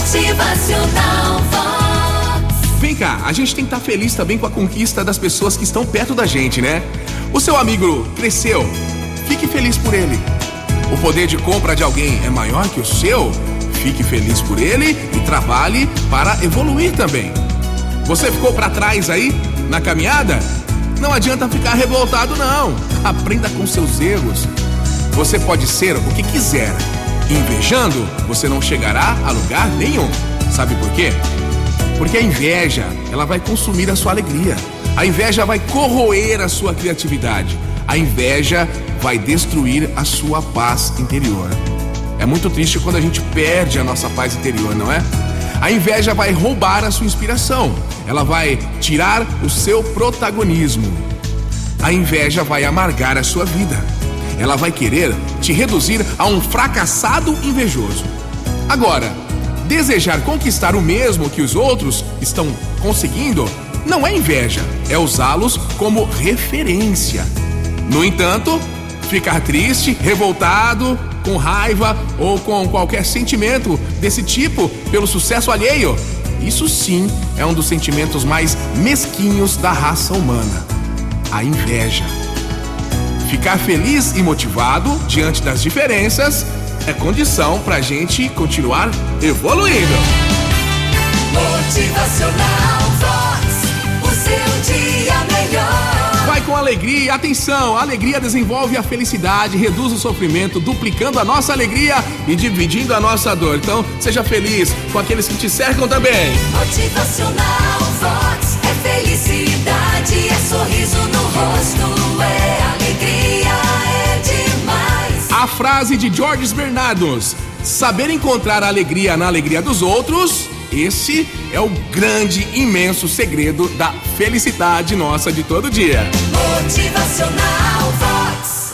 Motivacional Vox. Vem cá, a gente tem que estar feliz também com a conquista das pessoas que estão perto da gente, né? O seu amigo cresceu, fique feliz por ele. O poder de compra de alguém é maior que o seu? Fique feliz por ele e trabalhe para evoluir também. Você ficou para trás aí na caminhada? Não adianta ficar revoltado não. Aprenda com seus erros. Você pode ser o que quiser. Invejando, você não chegará a lugar nenhum. Sabe por quê? Porque a inveja, ela vai consumir a sua alegria. A inveja vai corroer a sua criatividade. A inveja vai destruir a sua paz interior. É muito triste quando a gente perde a nossa paz interior, não é? A inveja vai roubar a sua inspiração. Ela vai tirar o seu protagonismo. A inveja vai amargar a sua vida. Ela vai querer te reduzir a um fracassado invejoso. Agora, desejar conquistar o mesmo que os outros estão conseguindo não é inveja, é usá-los como referência. No entanto, ficar triste, revoltado, com raiva ou com qualquer sentimento desse tipo pelo sucesso alheio, isso sim é um dos sentimentos mais mesquinhos da raça humana: a inveja. Ficar feliz e motivado diante das diferenças é condição para a gente continuar evoluindo. Motivacional Vox. O seu dia melhor. Vai com alegria, atenção! A alegria desenvolve a felicidade, reduz o sofrimento, duplicando a nossa alegria e dividindo a nossa dor. Então, seja feliz com aqueles que te cercam também. Motivacional Vox. Frase de Georges Bernados: Saber encontrar a alegria na alegria dos outros, esse é o grande, imenso segredo da felicidade nossa de todo dia. Motivacional.